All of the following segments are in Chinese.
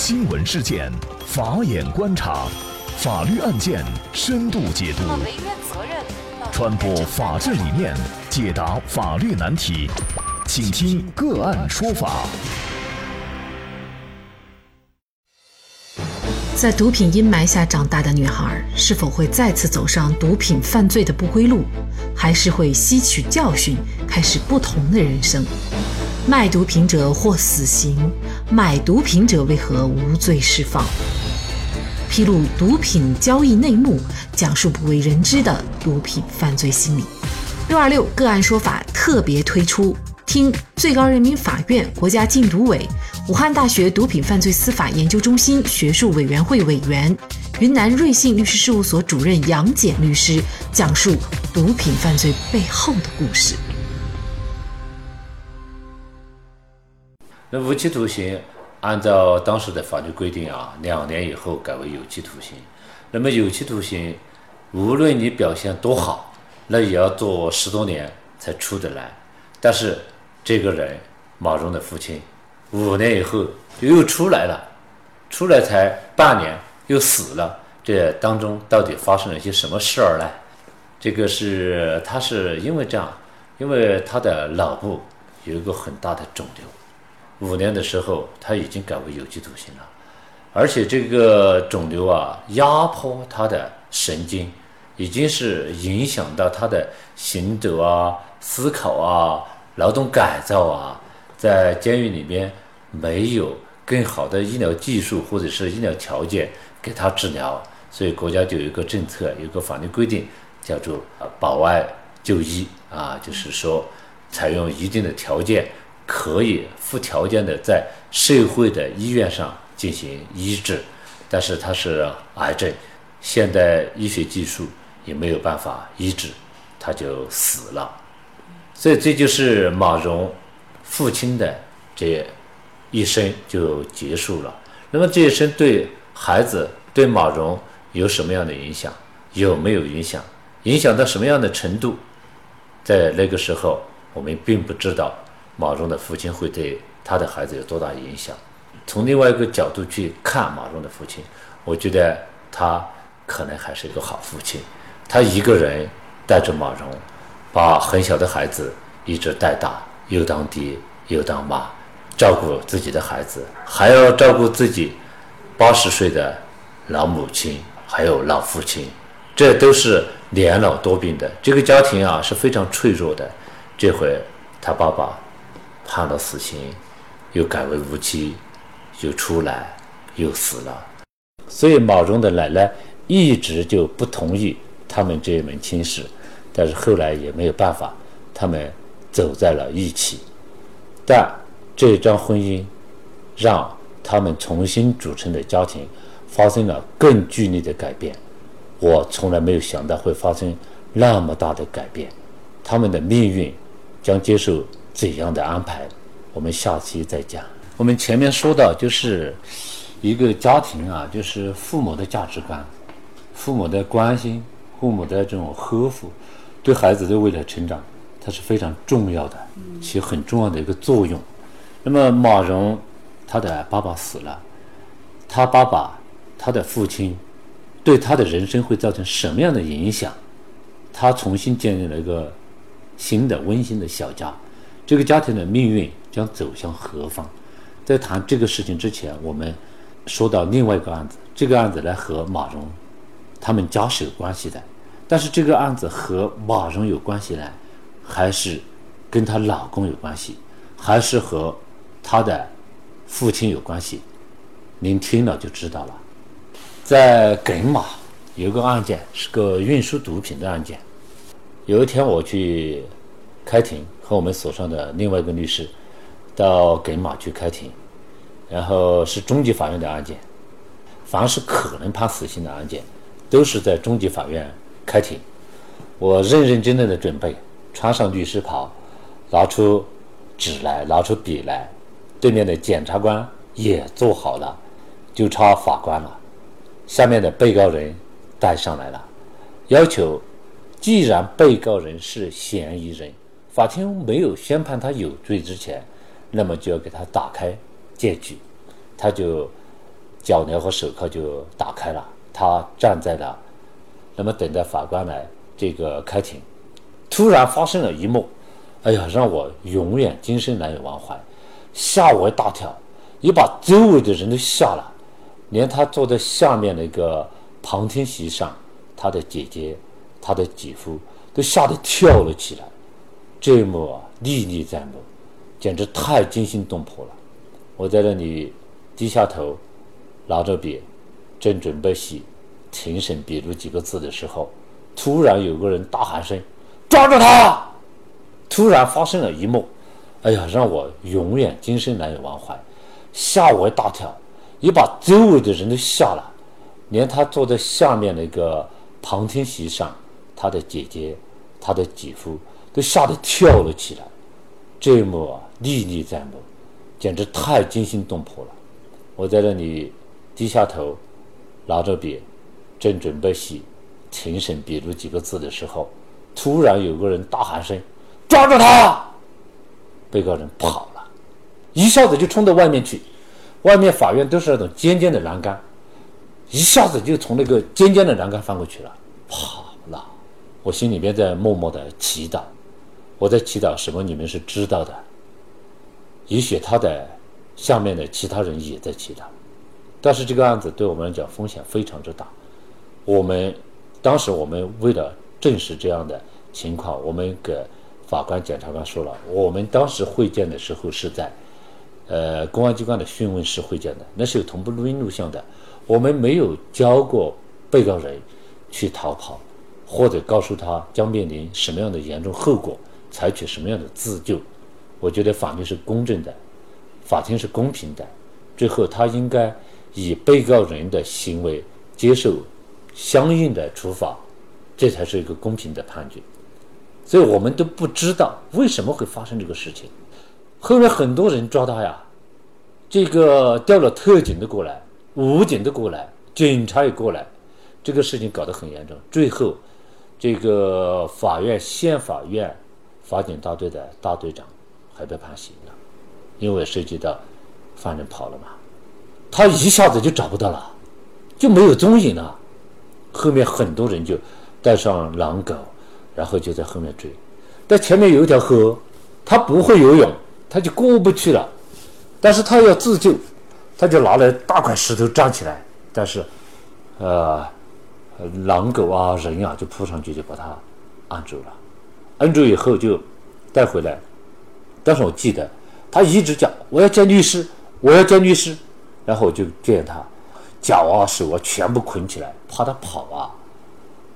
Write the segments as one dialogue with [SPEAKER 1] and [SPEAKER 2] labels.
[SPEAKER 1] 新闻事件，法眼观察，法律案件深度解读，传播法治理念，解答法律难题，请听个案说法。
[SPEAKER 2] 在毒品阴霾下长大的女孩，是否会再次走上毒品犯罪的不归路，还是会吸取教训，开始不同的人生？卖毒品者获死刑，买毒品者为何无罪释放？披露毒品交易内幕，讲述不为人知的毒品犯罪心理。六二六个案说法特别推出，听最高人民法院、国家禁毒委、武汉大学毒品犯罪司法研究中心学术委员会委员、云南瑞信律师事务所主任杨戬律师讲述毒品犯罪背后的故事。
[SPEAKER 3] 那无期徒刑，按照当时的法律规定啊，两年以后改为有期徒刑。那么有期徒刑，无论你表现多好，那也要坐十多年才出得来。但是这个人马蓉的父亲，五年以后又出来了，出来才半年又死了。这当中到底发生了些什么事儿呢？这个是他是因为这样，因为他的脑部有一个很大的肿瘤。五年的时候，他已经改为有期徒刑了，而且这个肿瘤啊，压迫他的神经，已经是影响到他的行走啊、思考啊、劳动改造啊。在监狱里边没有更好的医疗技术或者是医疗条件给他治疗，所以国家就有一个政策，有个法律规定，叫做保外就医啊，就是说采用一定的条件。可以附条件的在社会的医院上进行医治，但是他是癌症，现代医学技术也没有办法医治，他就死了。所以这就是马蓉父亲的这一生就结束了。那么这一生对孩子对马蓉有什么样的影响？有没有影响？影响到什么样的程度？在那个时候我们并不知道。马蓉的父亲会对他的孩子有多大影响？从另外一个角度去看马蓉的父亲，我觉得他可能还是一个好父亲。他一个人带着马蓉，把很小的孩子一直带大，又当爹又当妈，照顾自己的孩子，还要照顾自己八十岁的老母亲，还有老父亲，这都是年老多病的。这个家庭啊是非常脆弱的。这回他爸爸。判了死刑，又改为无期，又出来，又死了。所以马蓉的奶奶一直就不同意他们这一门亲事，但是后来也没有办法，他们走在了一起。但这一桩婚姻让他们重新组成的家庭发生了更剧烈的改变。我从来没有想到会发生那么大的改变，他们的命运将接受。怎样的安排？我们下期再讲。我们前面说到，就是一个家庭啊，就是父母的价值观、父母的关心、父母的这种呵护，对孩子的未来成长，它是非常重要的，起很重要的一个作用。那么马蓉，他的爸爸死了，他爸爸，他的父亲，对他的人生会造成什么样的影响？他重新建立了一个新的温馨的小家。这个家庭的命运将走向何方？在谈这个事情之前，我们说到另外一个案子。这个案子呢和马蓉他们家是有关系的，但是这个案子和马蓉有关系呢，还是跟她老公有关系，还是和她的父亲有关系？您听了就知道了。在耿马有个案件，是个运输毒品的案件。有一天我去开庭。和我们所上的另外一个律师到耿马去开庭，然后是中级法院的案件。凡是可能判死刑的案件，都是在中级法院开庭。我认认真真的准备，穿上律师袍，拿出纸来，拿出笔来。对面的检察官也做好了，就差法官了。下面的被告人带上来了，要求，既然被告人是嫌疑人。法庭没有宣判他有罪之前，那么就要给他打开检举，他就脚镣和手铐就打开了，他站在了，那么等待法官来这个开庭。突然发生了一幕，哎呀，让我永远今生难以忘怀，吓我一大跳，也把周围的人都吓了，连他坐在下面那个旁听席上，他的姐姐、他的姐夫都吓得跳了起来。这一幕啊，历历在目，简直太惊心动魄了。我在那里低下头。拿着笔，正准备写“庭审笔录”几个字的时候，突然有个人大喊声：“抓住他！”突然发生了一幕，哎呀，让我永远今生难以忘怀，吓我一大跳，也把周围的人都吓了，连他坐在下面那个旁听席上，他的姐姐、他的姐夫都吓得跳了起来。这一幕啊，历历在目，简直太惊心动魄了。我在那里。低下头，拿着笔，正准备写“庭审笔录”几个字的时候，突然有个人大喊声：“抓住他！”被告人跑了，一下子就冲到外面去。外面法院都是那种尖尖的栏杆，一下子就从那个尖尖的栏杆翻过去了，跑了。我心里边在默默的祈祷，我在祈祷什么？你们是知道的。也许他的下面的其他人也在祈祷。但是这个案子对我们来讲风险非常之大。我们当时我们为了证实这样的情况，我们给法官、检察官说了，我们当时会见的时候是在呃公安机关的讯问室会见的，那是有同步录音录像的。我们没有教过被告人去逃跑，或者告诉他将面临什么样的严重后果，采取什么样的自救。我觉得法律是公正的，法庭是公平的，最后他应该。以被告人的行为接受相应的处罚，这才是一个公平的判决。所以我们都不知道为什么会发生这个事情。后面很多人抓他呀，这个调了特警的过来，武警的过来，警察也过来，这个事情搞得很严重。最后，这个法院县法院法警大队的大队长还被判刑了，因为涉及到犯人跑了嘛。他一下子就找不到了，就没有踪影了。后面很多人就带上狼狗，然后就在后面追。但前面有一条河，他不会游泳，他就过不去了。但是他要自救，他就拿了大块石头站起来。但是，呃，狼狗啊人啊就扑上去就把他按住了。按住以后就带回来。但是我记得他一直讲：“我要见律师，我要见律师。”然后我就见他，脚啊手啊全部捆起来，怕他跑啊。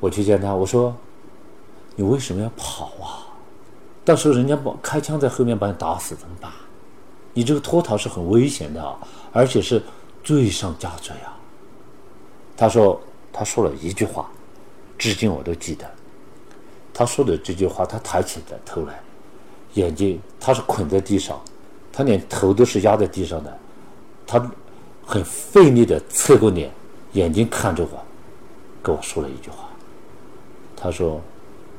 [SPEAKER 3] 我去见他，我说：“你为什么要跑啊？到时候人家把开枪在后面把你打死怎么办？你这个脱逃是很危险的，而且是罪上加罪啊。”他说：“他说了一句话，至今我都记得。他说的这句话，他抬起的头来，眼睛他是捆在地上，他连头都是压在地上的，他。”很费力的侧过脸，眼睛看着我，跟我说了一句话。他说：“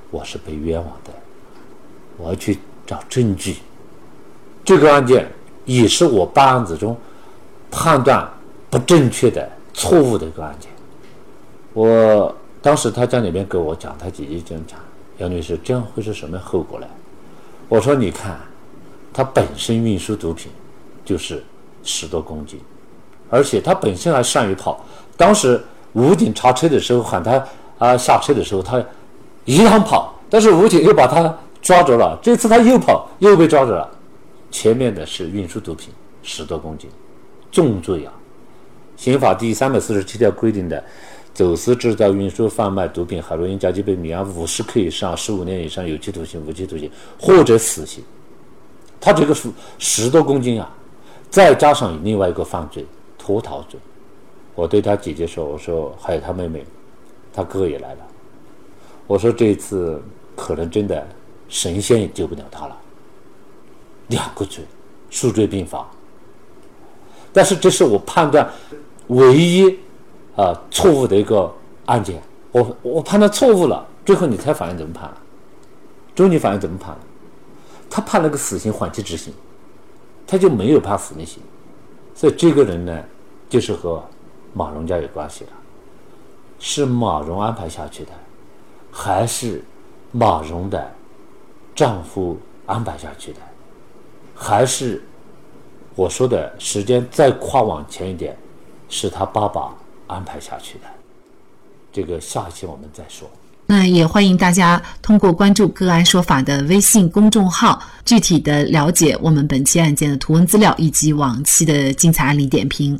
[SPEAKER 3] 我是被冤枉的，我要去找证据。这个案件也是我办案子中判断不正确的错误的一个案件。我当时他在里面跟我讲，他姐姐这样讲，杨律师，这样会是什么后果呢？我说：你看，他本身运输毒品就是十多公斤。”而且他本身还善于跑，当时武警查车的时候喊他啊下车的时候，他一样跑，但是武警又把他抓着了。这次他又跑，又被抓着了。前面的是运输毒品十多公斤，重罪啊！刑法第三百四十七条规定的，走私、制造、运输、贩卖毒品、海洛因、甲基苯丙胺五十克以上，十五年以上有期徒刑、无期徒刑或者死刑。他这个是十多公斤啊，再加上另外一个犯罪。脱逃罪，我对他姐姐说：“我说还有他妹妹，他哥也来了。我说这次可能真的神仙也救不了他了。两个罪，数罪并罚。但是这是我判断唯一啊错误的一个案件。我我判断错误了，最后你猜法院怎么判？中级法院怎么判？他判了个死刑缓期执行，他就没有判死刑。所以这个人呢？就是和马蓉家有关系了。是马蓉安排下去的，还是马蓉的丈夫安排下去的，还是我说的时间再跨往前一点，是他爸爸安排下去的？这个下一期我们再说。
[SPEAKER 2] 那也欢迎大家通过关注“个案说法”的微信公众号，具体的了解我们本期案件的图文资料以及往期的精彩案例点评。